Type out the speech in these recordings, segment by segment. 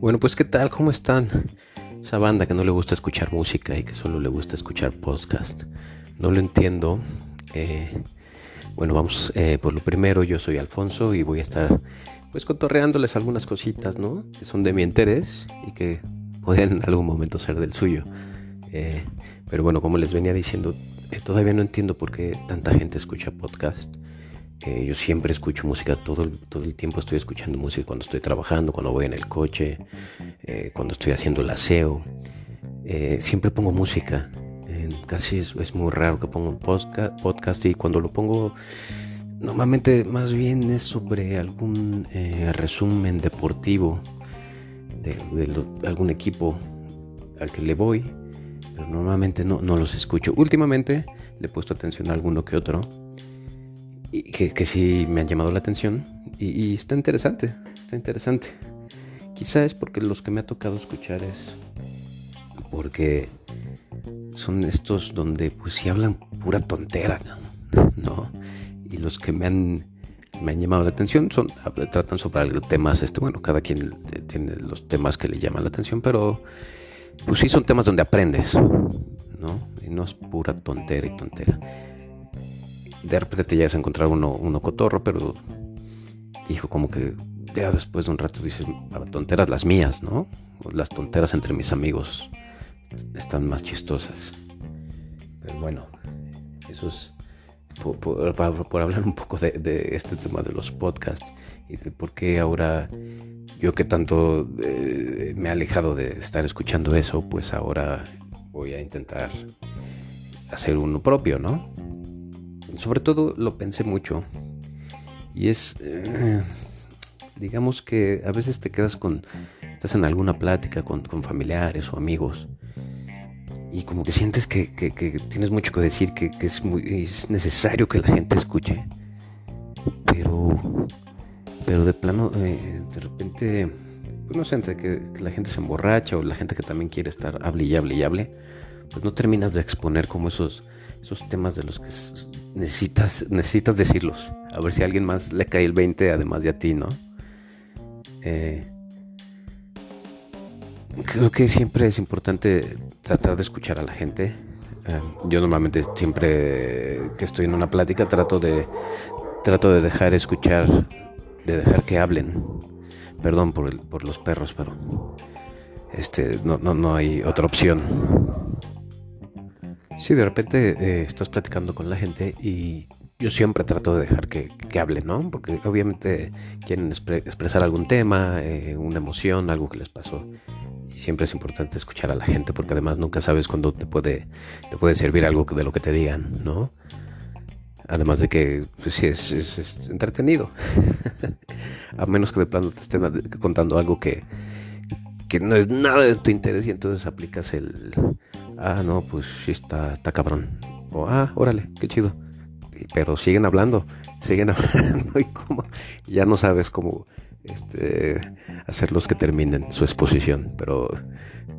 Bueno, pues ¿qué tal? ¿Cómo están? Esa banda que no le gusta escuchar música y que solo le gusta escuchar podcast. No lo entiendo. Eh, bueno, vamos eh, por lo primero. Yo soy Alfonso y voy a estar pues cotorreándoles algunas cositas, ¿no? Que son de mi interés y que podrían en algún momento ser del suyo. Eh, pero bueno, como les venía diciendo, todavía no entiendo por qué tanta gente escucha podcast. Eh, yo siempre escucho música, todo el, todo el tiempo estoy escuchando música cuando estoy trabajando, cuando voy en el coche, eh, cuando estoy haciendo el aseo. Eh, siempre pongo música. casi es, muy raro que ponga un podcast, y cuando lo pongo, normalmente más bien es sobre algún resumen deportivo de, algún equipo al que le voy, pero normalmente no, no los escucho. Últimamente le he puesto atención a alguno que otro que, sí me han llamado la atención y, está interesante, está interesante. Quizá es porque los que me ha tocado escuchar es porque son estos donde pues sí hablan pura tontera, ¿no? Y los que me han, me han llamado la atención son tratan sobre temas, este, bueno, cada quien tiene los temas que le llaman la atención, pero pues sí son temas donde aprendes, ¿no? Y no es pura tontera y tontera de repente te llegas a encontrar uno, uno cotorro, pero dijo como que ya después de un rato dices, tonteras las mías, ¿no? Las tonteras entre mis amigos están más chistosas. Pero bueno, eso es por, hablar un poco de, este tema de los podcasts y de por qué ahora yo que tanto eh, me he alejado de estar escuchando eso, pues ahora voy a intentar hacer uno propio, ¿no? Sobre todo lo pensé mucho. Y es, eh, digamos que a veces te quedas con, estás en alguna plática con, familiares o amigos y como que sientes que, tienes mucho que decir, que, es, muy, es necesario que la gente escuche. Pero, pero de plano, eh, de repente, pues no sé, entre que, la gente se emborracha o la gente que también quiere estar hable y hable y hable, pues no terminas de exponer como esos, esos temas de los que necesitas, necesitas decirlos. A ver si a alguien más le cae el 20 además de a ti, ¿no? Eh, creo que siempre es importante tratar de escuchar a la gente. Eh, yo normalmente siempre que estoy en una plática trato de trato de dejar escuchar, de dejar que hablen. Perdón por, por los perros, pero este no, no, no hay otra opción. Si de repente eh, estás platicando con la gente y yo siempre trato de dejar que, que hablen, ¿no? Porque obviamente quieren expresar algún tema, eh, una emoción, algo que les pasó. Y siempre es importante escuchar a la gente porque además nunca sabes cuándo te puede, te puede servir algo de lo que te digan, ¿no? Además de que pues, sí, es, es, entretenido. a menos que de plano te estén contando algo que, que no es nada de tu interés y entonces aplicas el ah, no, pues sí está, está cabrón. O, ah, órale, qué chido. Pero siguen hablando, siguen hablando y como ya no sabes cómo este, hacerlos que terminen su exposición. Pero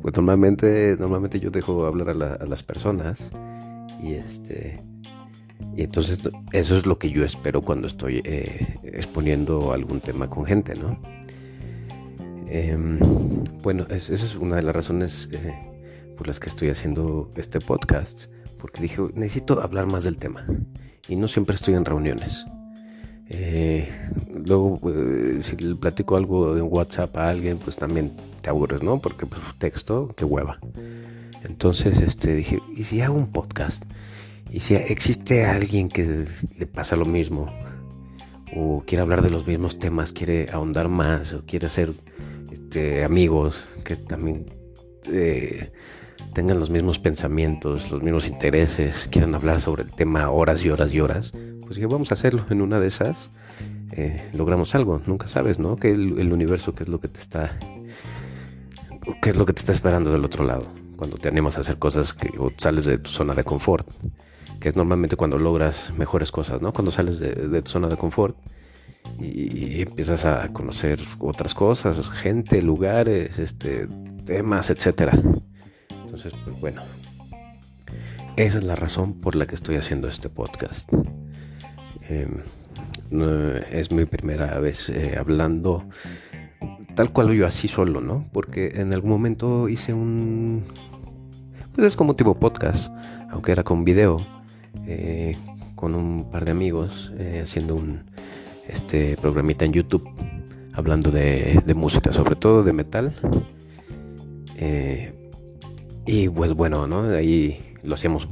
pues, normalmente, normalmente yo dejo hablar a, las personas y este y entonces eso es lo que yo espero cuando estoy eh, exponiendo algún tema con gente, ¿no? Em, bueno, esa es una de las razones eh, por las que estoy haciendo este podcast, porque dije, necesito hablar más del tema. Y no siempre estoy en reuniones. Eh, luego, eh, si le platico algo en WhatsApp a alguien, pues también te aburres, ¿no? Porque pues, texto, qué hueva. Entonces, este, dije, ¿y si hago un podcast? ¿Y si existe alguien que le pasa lo mismo? O quiere hablar de los mismos temas, quiere ahondar más, o quiere ser este, amigos que también eh, tengan los mismos pensamientos, los mismos intereses, quieran hablar sobre el tema horas y horas y horas, pues que vamos a hacerlo en una de esas. Eh, logramos algo, nunca sabes, ¿no? Que el, universo, qué es lo que te está, qué es lo que te está esperando del otro lado, cuando te animas a hacer cosas que, o sales de tu zona de confort, que es normalmente cuando logras mejores cosas, ¿no? Cuando sales de, tu zona de confort y, y, empiezas a conocer otras cosas, gente, lugares, este, temas, etcétera. Entonces, pues bueno, esa es la razón por la que estoy haciendo este podcast. Em, es mi primera vez eh, hablando tal cual yo así solo, ¿no? Porque en algún momento hice un... Pues es como tipo podcast, aunque era con video, eh, con un par de amigos, eh, haciendo un este programita en YouTube, hablando de, música, sobre todo de metal. Eh, y pues bueno, ¿no? Ahí lo hacíamos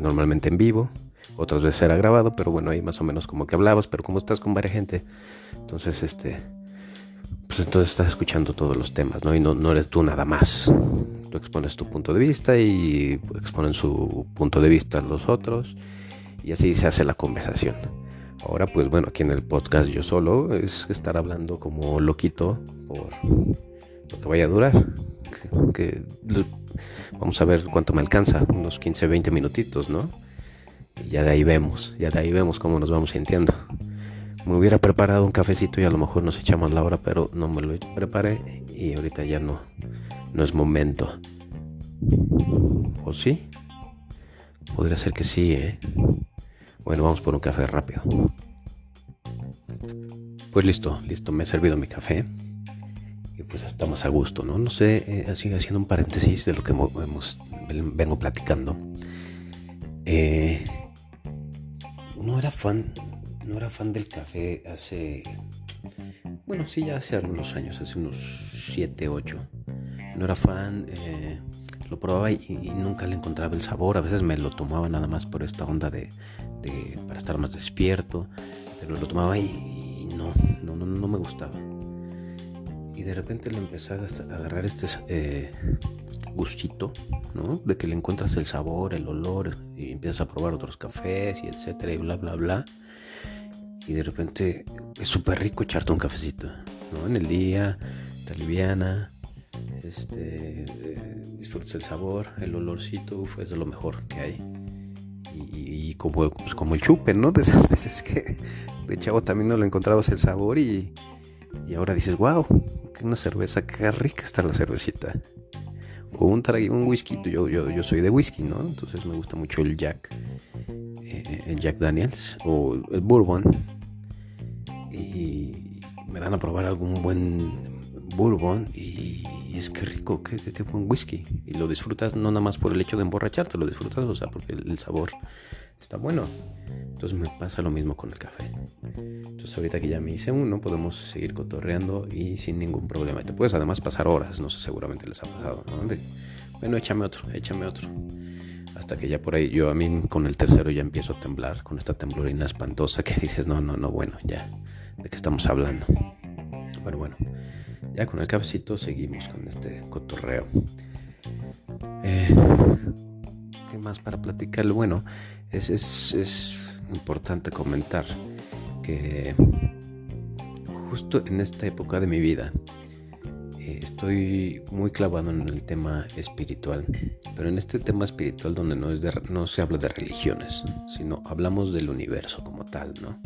normalmente en vivo, otras veces era grabado, pero bueno, ahí más o menos como que hablabas, pero como estás con varias gente, entonces este pues entonces estás escuchando todos los temas, ¿no? Y no, no eres tú nada más. Tú expones tu punto de vista y exponen su punto de vista los otros y así se hace la conversación. Ahora pues bueno, aquí en el podcast yo solo es estar hablando como loquito por lo que vaya a durar. Que, vamos a ver cuánto me alcanza, unos 15, 20 minutitos, ¿no? Y ya de ahí vemos, ya de ahí vemos cómo nos vamos sintiendo. Me hubiera preparado un cafecito y a lo mejor nos echamos la hora, pero no me lo preparé y ahorita ya no, no es momento. ¿O sí? Podría ser que sí, ¿eh? Bueno, vamos por un café rápido. Pues listo, listo, me he servido mi café. Y pues estamos a gusto, ¿no? No sé, eh, haciendo un paréntesis de lo que hemos, vengo platicando. Eh, no era fan no era fan del café hace, bueno, sí, ya hace algunos años, hace unos 7, 8. No era fan, eh, lo probaba y, nunca le encontraba el sabor. A veces me lo tomaba nada más por esta onda de, para estar más despierto, pero lo tomaba y, no, no, no, no, me gustaba. Y de repente le empecé a agarrar este eh, gustito, ¿no? De que le encuentras el sabor, el olor y empiezas a probar otros cafés y etcétera y bla, bla, bla y de repente es súper rico echarte un cafecito, ¿no? En el día, te aliviana, este, disfrutas el sabor, el olorcito, uf, es de lo mejor que hay. Y, como, pues como el chupe, ¿no? De esas veces que de chavo también no lo encontrabas el sabor y, y ahora dices, wow, una cerveza, qué rica está la cervecita. O un, un whisky, yo, yo, yo soy de whisky, ¿no? Entonces me gusta mucho el Jack, eh, el Jack Daniels o el Bourbon y me dan a probar algún buen bourbon y, es que rico, qué, buen whisky. Y lo disfrutas no nada más por el hecho de emborracharte, lo disfrutas, o sea, porque el, sabor está bueno. Entonces me pasa lo mismo con el café. Entonces ahorita que ya me hice uno, podemos seguir cotorreando y sin ningún problema. Te puedes además pasar horas, no sé, seguramente les ha pasado. bueno, échame otro, échame otro. Hasta que ya por ahí, yo a mí con el tercero ya empiezo a temblar, con esta temblorina espantosa que dices, no, no, no, bueno, ya, ¿de qué estamos hablando? Pero bueno, ya con el cafecito seguimos con este cotorreo. Eh, ¿Qué más para platicar? Bueno, es, es, es importante comentar que justo en esta época de mi vida, estoy muy clavado en el tema espiritual, pero en este tema espiritual donde no, es no se habla de religiones, sino hablamos del universo como tal, ¿no?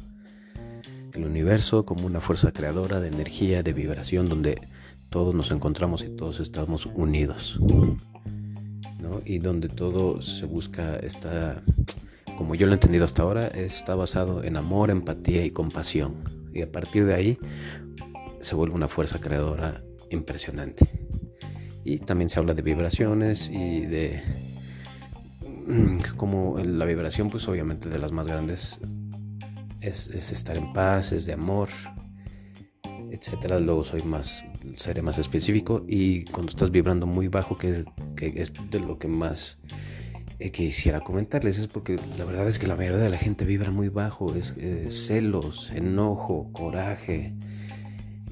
El universo como una fuerza creadora de energía, de vibración, donde todos nos encontramos y todos estamos unidos, ¿no? Y donde todo se busca, está, como yo lo he entendido hasta ahora, está basado en amor, empatía y compasión. Y a partir de ahí se vuelve una fuerza creadora impresionante. Y también se habla de vibraciones y de mm, como la vibración pues obviamente de las más grandes es, estar en paz, es de amor, etcétera. Luego soy más, seré más específico y cuando estás vibrando muy bajo, que, que es de lo que más eh, quisiera comentarles, es porque la verdad es que la mayoría de la gente vibra muy bajo, es celos, enojo, coraje,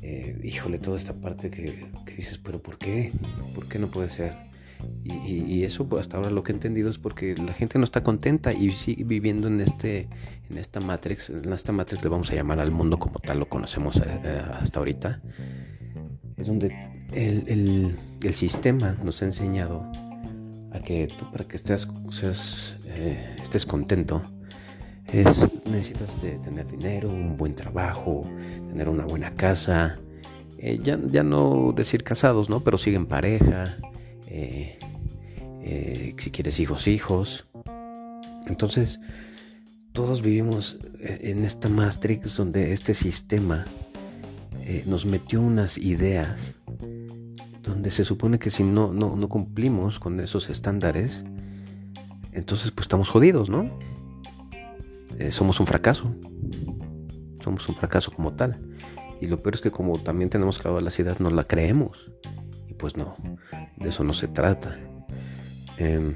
eh, híjole, toda esta parte que, dices, pero ¿por qué? ¿Por qué no puede ser? Y, eso pues, hasta ahora lo que he entendido es porque la gente no está contenta y sigue viviendo en este en esta matrix en esta matrix le vamos a llamar al mundo como tal lo conocemos eh, eh, hasta ahorita es donde el, sistema nos ha enseñado a que tú para que estés estés contento es necesitas tener dinero, un buen trabajo, tener una buena casa. Eh, ya, ya, no decir casados, ¿no? Pero siguen pareja. Eh, eh, si quieres hijos, hijos. Entonces, todos vivimos en esta matrix donde este sistema eh, nos metió unas ideas donde se supone que si no, no, cumplimos con esos estándares, entonces pues estamos jodidos, ¿no? Eh, somos un fracaso. Somos un fracaso como tal. Y lo peor es que como también tenemos claro las ideas, no la creemos. Pues no, de eso no se trata. Em,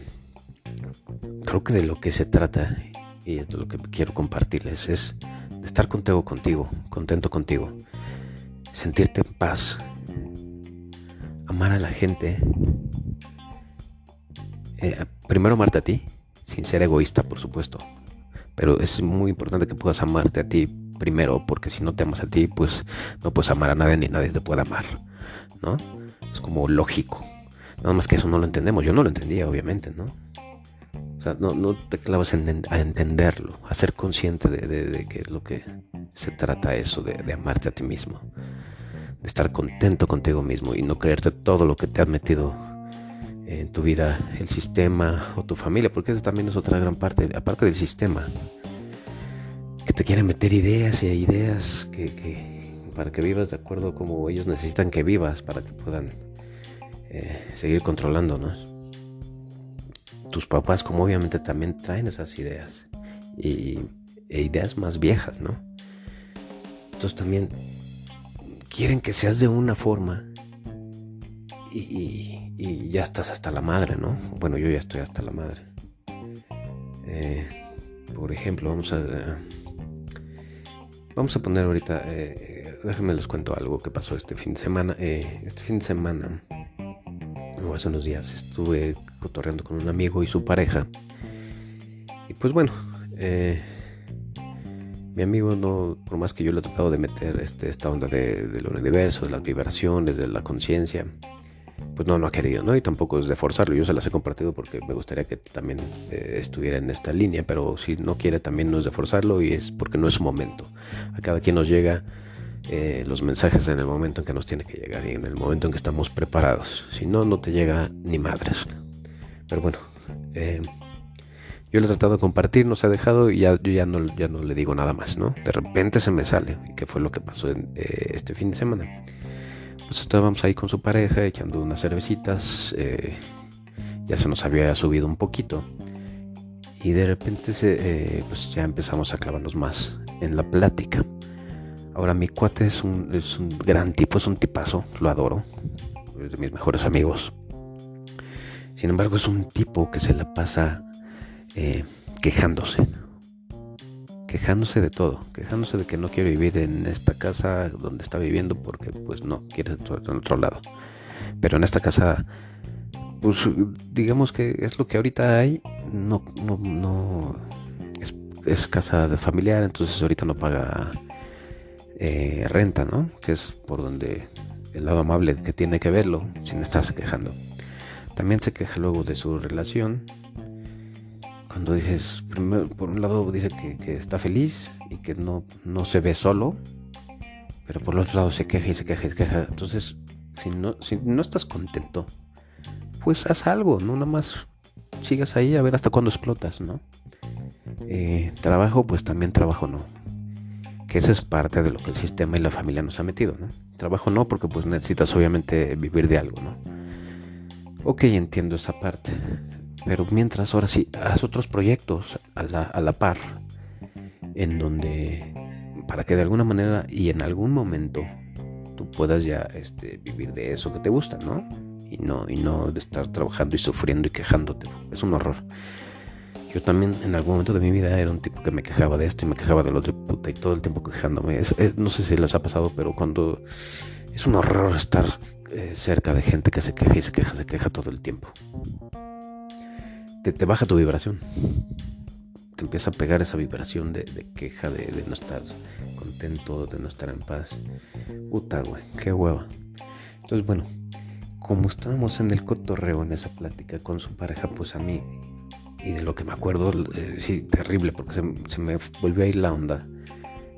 creo que de lo que se trata, y esto es lo que quiero compartirles, es de estar contigo, contigo, contento contigo. Sentirte en paz. Amar a la gente. Eh, primero amarte a ti, sin ser egoísta, por supuesto. Pero es muy importante que puedas amarte a ti primero, porque si no te amas a ti, pues no puedes amar a nadie ni nadie te puede amar, ¿no? Es como lógico. Nada más que eso no lo entendemos. Yo no lo entendía, obviamente, ¿no? O sea, no, te clavas a entenderlo, a ser consciente de, de, que es lo que se trata eso, de, amarte a ti mismo, de estar contento contigo mismo y no creerte todo lo que te has metido en tu vida el sistema o tu familia, porque eso también es otra gran parte, aparte del sistema, que te quieren meter ideas y ideas que, para que vivas de acuerdo como ellos necesitan que vivas para que puedan eh, seguir controlándonos. Tus papás como obviamente también traen esas ideas y, e ideas más viejas, ¿no? Entonces también quieren que seas de una forma y, ya estás hasta la madre, ¿no? Bueno, yo ya estoy hasta la madre. Eh, por ejemplo, vamos a... vamos a poner ahorita... Eh, déjenme les cuento algo que pasó este fin de semana. Este fin de semana, hace unos días, estuve cotorreando con un amigo y su pareja. Y pues bueno, mi amigo no, por más que yo le he tratado de meter este, esta onda de, del universo, de las vibraciones, de la conciencia, pues no, no ha querido, ¿no? Y tampoco es de forzarlo. Yo se las he compartido porque me gustaría que también eh, estuviera en esta línea, pero si no quiere también no es de forzarlo y es porque no es su momento. A cada quien nos llega eh, los mensajes en el momento en que nos tiene que llegar y en el momento en que estamos preparados. Si no, no te llega ni madres. Pero bueno, eh, yo le he tratado de compartir, no se ha dejado y ya, ya no, ya no le digo nada más, ¿no? De repente se me sale, que fue lo que pasó en, este fin de semana pues estábamos ahí con su pareja echando unas cervecitas, eh, ya se nos había subido un poquito y de repente se, eh, pues ya empezamos a clavarnos más en la plática. Ahora mi cuate es un, es un gran tipo, es un tipazo, lo adoro, es de mis mejores amigos. Sin embargo es un tipo que se la pasa eh, quejándose quejándose de todo, quejándose de que no quiere vivir en esta casa donde está viviendo porque pues no quiere estar en otro lado. Pero en esta casa, pues digamos que es lo que ahorita hay, no, no, no es, casa de familiar, entonces ahorita no paga eh, renta, ¿no? Que es por donde el lado amable que tiene que verlo sin estarse quejando. También se queja luego de su relación cuando dices, primero, por un lado dice que, está feliz y que no, no se ve solo, pero por el otro lado se queja y se queja y se queja. Entonces, si no, si no estás contento, pues haz algo, no nada más sigas ahí a ver hasta cuándo explotas, ¿no? Eh, trabajo, pues también trabajo no. Que esa es parte de lo que el sistema y la familia nos ha metido, ¿no? Trabajo no, porque pues necesitas obviamente vivir de algo, ¿no? Ok, entiendo esa parte. Pero mientras, ahora sí, haz otros proyectos a la, a la par, en donde, para que de alguna manera y en algún momento tú puedas ya este, vivir de eso que te gusta, ¿no? Y no, y no de estar trabajando y sufriendo y quejándote. Es un horror. Yo también en algún momento de mi vida era un tipo que me quejaba de esto y me quejaba del otro puta y todo el tiempo quejándome. no sé si les ha pasado, pero cuando es un horror estar eh, cerca de gente que se queja y se queja, se queja todo el tiempo te, baja tu vibración. Te empieza a pegar esa vibración de, queja, de, no estar contento, de no estar en paz. Puta, güey, qué hueva. Entonces, bueno, como estábamos en el cotorreo, en esa plática con su pareja, pues a mí, y de lo que me acuerdo, eh, sí, terrible, porque se, me volvió a ir la onda.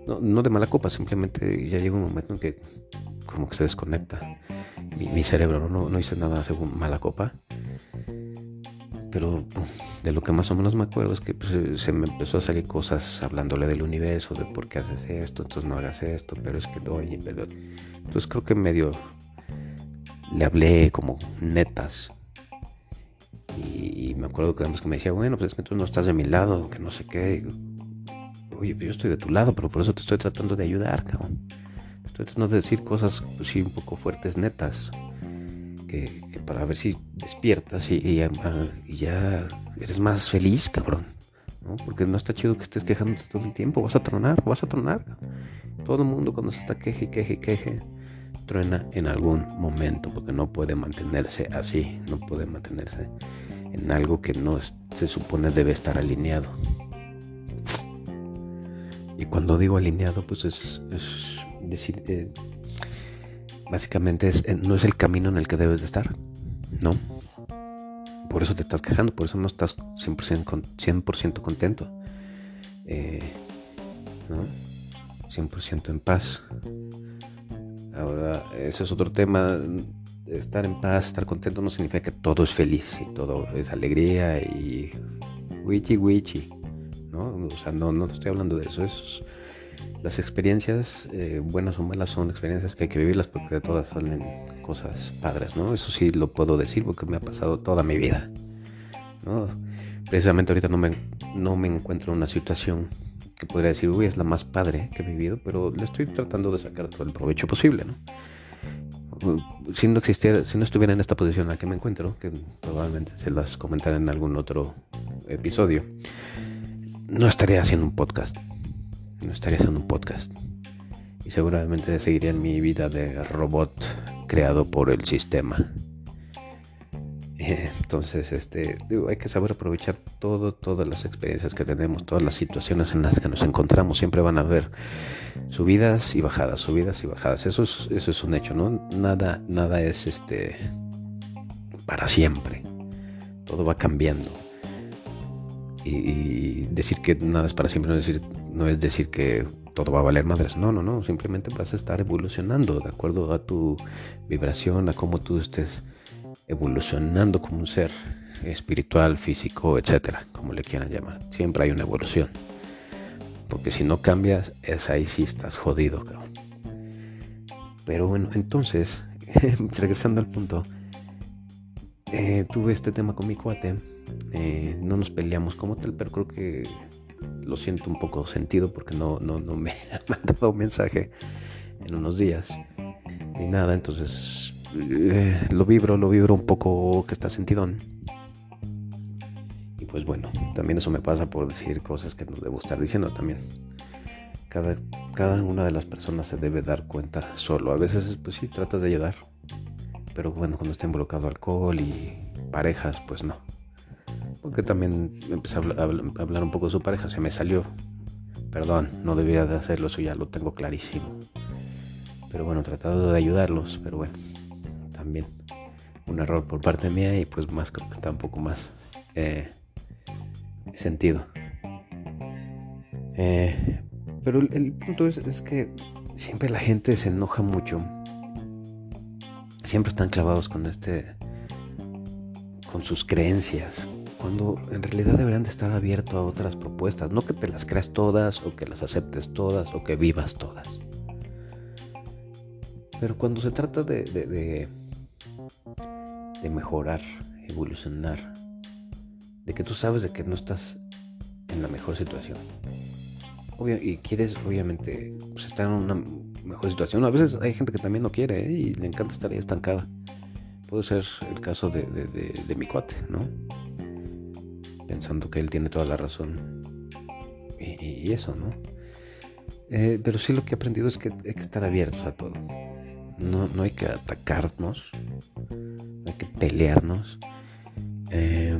No, no, de mala copa, simplemente ya llega un momento en que como que se desconecta mi, cerebro, no, no hice nada según mala copa pero de lo que más o menos me acuerdo es que pues, se me empezó a salir cosas hablándole del universo, de por qué haces esto, entonces no hagas esto, pero es que oye, pero... Entonces creo que medio le hablé como netas. Y, me acuerdo que además que me decía, bueno, pues es que tú no estás de mi lado, que no sé qué. Oye, pues yo estoy de tu lado, pero por eso te estoy tratando de ayudar, cabrón. Estoy tratando de decir cosas, pues, sí, un poco fuertes, netas. Que, para ver si despiertas y, y, ya eres más feliz, cabrón. ¿no? Porque no está chido que estés quejándote todo el tiempo. Vas a tronar, vas a tronar. Todo el mundo cuando se está queje, queje, queje, truena en algún momento. Porque no puede mantenerse así. No puede mantenerse en algo que no se supone debe estar alineado. Y cuando digo alineado, pues es, decir, eh, básicamente es, eh, no es el camino en el que debes de estar, ¿no? Por eso te estás quejando, por eso no estás 100%, 100 contento, eh, ¿no? 100% en paz. Ahora, eso es otro tema. Estar en paz, estar contento no significa que todo es feliz y todo es alegría y wichi wichi. ¿no? O sea, no, no estoy hablando de eso. Es, las experiencias, eh, buenas o malas, son experiencias que hay que vivirlas porque de todas salen cosas padres, ¿no? Eso sí lo puedo decir porque me ha pasado toda mi vida, ¿no? Precisamente ahorita no me, no me encuentro en una situación que podría decir, uy, es la más padre que he vivido, pero le estoy tratando de sacar todo el provecho posible, ¿no? Si no existiera, si no estuviera en esta posición en la que me encuentro, que probablemente se las comentaré en algún otro episodio, no estaría haciendo un podcast. No estaría haciendo un podcast. Y seguramente seguiría en mi vida de robot creado por el sistema. Entonces, este, hay que saber aprovechar todo, todas las experiencias que tenemos, todas las situaciones en las que nos encontramos. Siempre van a haber subidas y bajadas, subidas y bajadas. Eso es, eso es un hecho, ¿no? Nada, nada es este para siempre. Todo va cambiando y, decir que nada es para siempre no es decir, no es decir que todo va a valer madres. No, no, no. Simplemente vas a estar evolucionando de acuerdo a tu vibración, a cómo tú estés evolucionando como un ser espiritual, físico, etcétera, como le quieran llamar. Siempre hay una evolución. Porque si no cambias, es ahí sí estás jodido, cabrón. Pero bueno, entonces, regresando al punto, eh, tuve este tema con mi cuate eh, no nos peleamos como tal, pero creo que lo siento un poco sentido porque no, no, no me ha mandado un mensaje en unos días ni nada. Entonces eh, lo vibro, lo vibro un poco que está sentidón. Y pues bueno, también eso me pasa por decir cosas que no debo estar diciendo también. Cada, cada una de las personas se debe dar cuenta solo. A veces, pues sí, tratas de ayudar. Pero bueno, cuando está involucrado alcohol y parejas, pues no porque también empecé a hablar, un poco de su pareja, se me salió. Perdón, no debía de hacerlo, eso ya lo tengo clarísimo. Pero bueno, tratado de ayudarlos, pero bueno, también un error por parte mía y pues más creo que está un poco más eh, sentido. Eh, pero el, punto es, es, que siempre la gente se enoja mucho. Siempre están clavados con este. con sus creencias cuando en realidad deberían de estar abiertos a otras propuestas, no que te las creas todas o que las aceptes todas o que vivas todas. Pero cuando se trata de, de, mejorar, evolucionar, de que tú sabes de que no estás en la mejor situación, y quieres obviamente pues, estar en una mejor situación, a veces hay gente que también no quiere ¿eh? y le encanta estar ahí estancada. Puede ser el caso de, de mi cuate, ¿no? pensando que él tiene toda la razón. Y, eso, ¿no? Eh, pero sí lo que he aprendido es que hay que estar abiertos a todo. No, no hay que atacarnos, no hay que pelearnos. Eh,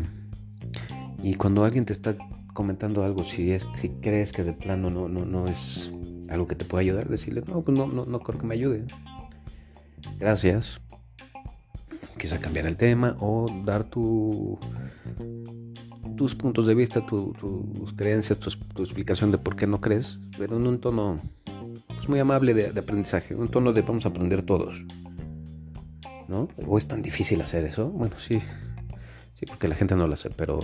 y cuando alguien te está comentando algo, si es si crees que de plano no, no, no es algo que te pueda ayudar, decirle, no, pues no, no, no creo que me ayude. Gracias. Quizá cambiar el tema o dar tu tus puntos de vista, tus creencias, tu, explicación de por qué no crees, pero en un tono pues, muy amable de, aprendizaje, un tono de vamos a aprender todos. ¿No? ¿O es tan difícil hacer eso? Bueno, sí, Sí, porque la gente no lo hace, pero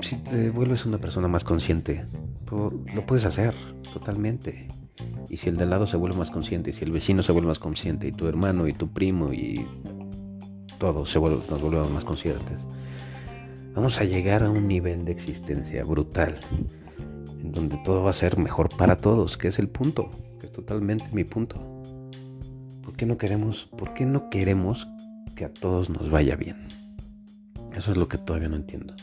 si te vuelves una persona más consciente, lo puedes hacer totalmente. Y si el de al lado se vuelve más consciente, y si el vecino se vuelve más consciente, y tu hermano, y tu primo, y todos se nos volvemos más conscientes, vamos a llegar a un nivel de existencia brutal, en donde todo va a ser mejor para todos, que es el punto, que es totalmente mi punto. ¿Por qué no queremos, por qué no queremos que a todos nos vaya bien? Eso es lo que todavía no entiendo.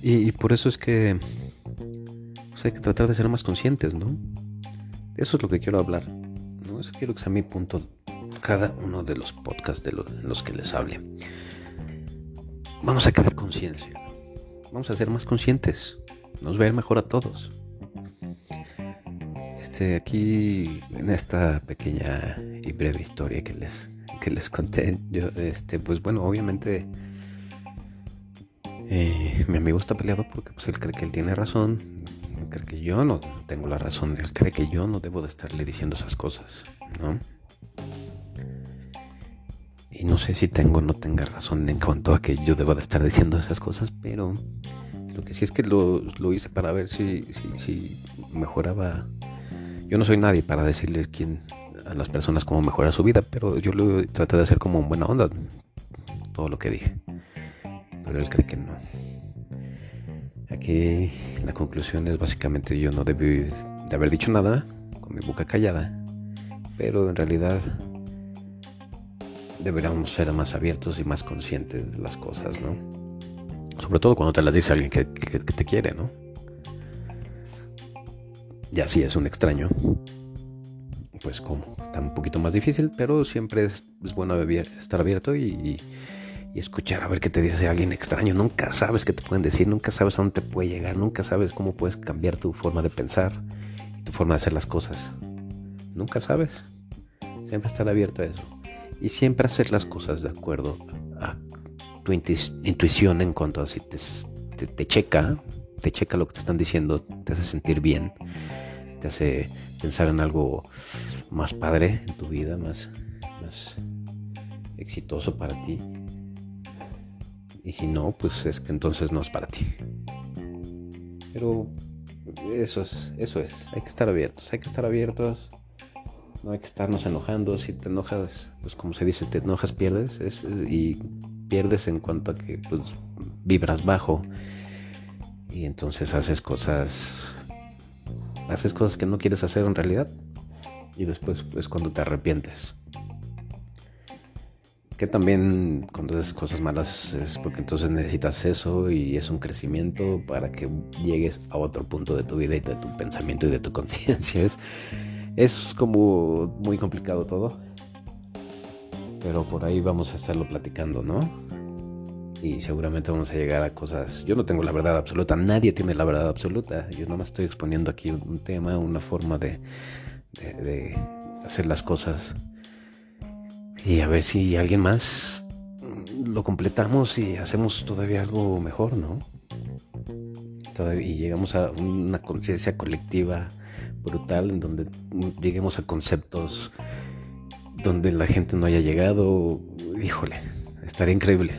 Y, por eso es que pues, hay que tratar de ser más conscientes, ¿no? Eso es lo que quiero hablar. ¿no? Eso quiero que sea mi punto cada uno de los podcasts de los que les hable. Vamos a crear conciencia. Vamos a ser más conscientes. Nos ver mejor a todos. Este, aquí, en esta pequeña y breve historia que les, que les conté, yo, este, pues bueno, obviamente eh, mi amigo está peleado porque pues, él cree que él tiene razón, él cree que yo no tengo la razón, él cree que yo no debo de estarle diciendo esas cosas, ¿no? Y no sé si tengo o no tenga razón en cuanto a que yo debo de estar diciendo esas cosas, pero lo que sí es que lo, hice para ver si, si, mejoraba. Yo no soy nadie para decirle quién, a las personas cómo mejorar su vida, pero yo lo traté de hacer como buena onda, todo lo que dije pero él cree que no. Aquí la conclusión es básicamente yo no debí de haber dicho nada con mi boca callada, pero en realidad deberíamos ser más abiertos y más conscientes de las cosas, ¿no? Sobre todo cuando te las dice alguien que, te quiere, ¿no? Ya si es un extraño, pues como, está un poquito más difícil, pero siempre es, bueno estar abierto y y escuchar a ver qué te dice alguien extraño. Nunca sabes qué te pueden decir, nunca sabes a dónde te puede llegar, nunca sabes cómo puedes cambiar tu forma de pensar y tu forma de hacer las cosas. Nunca sabes. Siempre estar abierto a eso. Y siempre hacer las cosas de acuerdo tu intuición en cuanto a si te, te, checa, te checa lo que te están diciendo, te hace sentir bien, te hace pensar en algo más padre en tu vida, más, más exitoso para ti. Y si no, pues es que entonces no es para ti. Pero eso es, eso es. Hay que estar abiertos, hay que estar abiertos. No hay que estarnos enojando. Si te enojas, pues como se dice, te enojas, pierdes. y pierdes en cuanto a que pues, vibras bajo. Y entonces haces cosas. Haces cosas que no quieres hacer en realidad. Y después es cuando te arrepientes que también cuando haces cosas malas es porque entonces necesitas eso y es un crecimiento para que llegues a otro punto de tu vida y de tu pensamiento y de tu conciencia. Es, es como muy complicado todo, pero por ahí vamos a estarlo platicando, ¿no? Y seguramente vamos a llegar a cosas. Yo no tengo la verdad absoluta, nadie tiene la verdad absoluta. Yo más estoy exponiendo aquí un tema, una forma de hacer las cosas y a ver si alguien más lo completamos y hacemos todavía algo mejor, ¿no? y llegamos a una conciencia colectiva brutal en donde lleguemos a conceptos donde la gente no haya llegado, híjole, estaría increíble.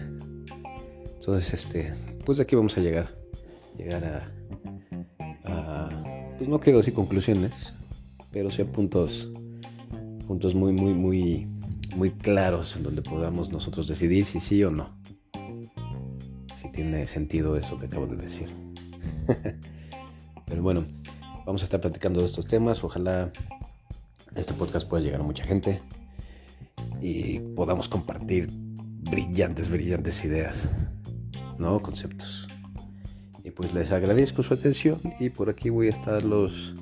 Entonces, este, pues de aquí vamos a llegar, llegar a, a pues no quiero decir conclusiones, pero sí a puntos, puntos muy, muy, muy muy claros en donde podamos nosotros decidir si sí o no. Si tiene sentido eso que acabo de decir. Pero bueno, vamos a estar platicando de estos temas. Ojalá este podcast pueda llegar a mucha gente y podamos compartir brillantes, brillantes ideas, ¿no? Conceptos. Y pues les agradezco su atención y por aquí voy a estarlos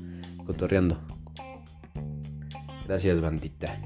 cotorreando. Gracias, bandita.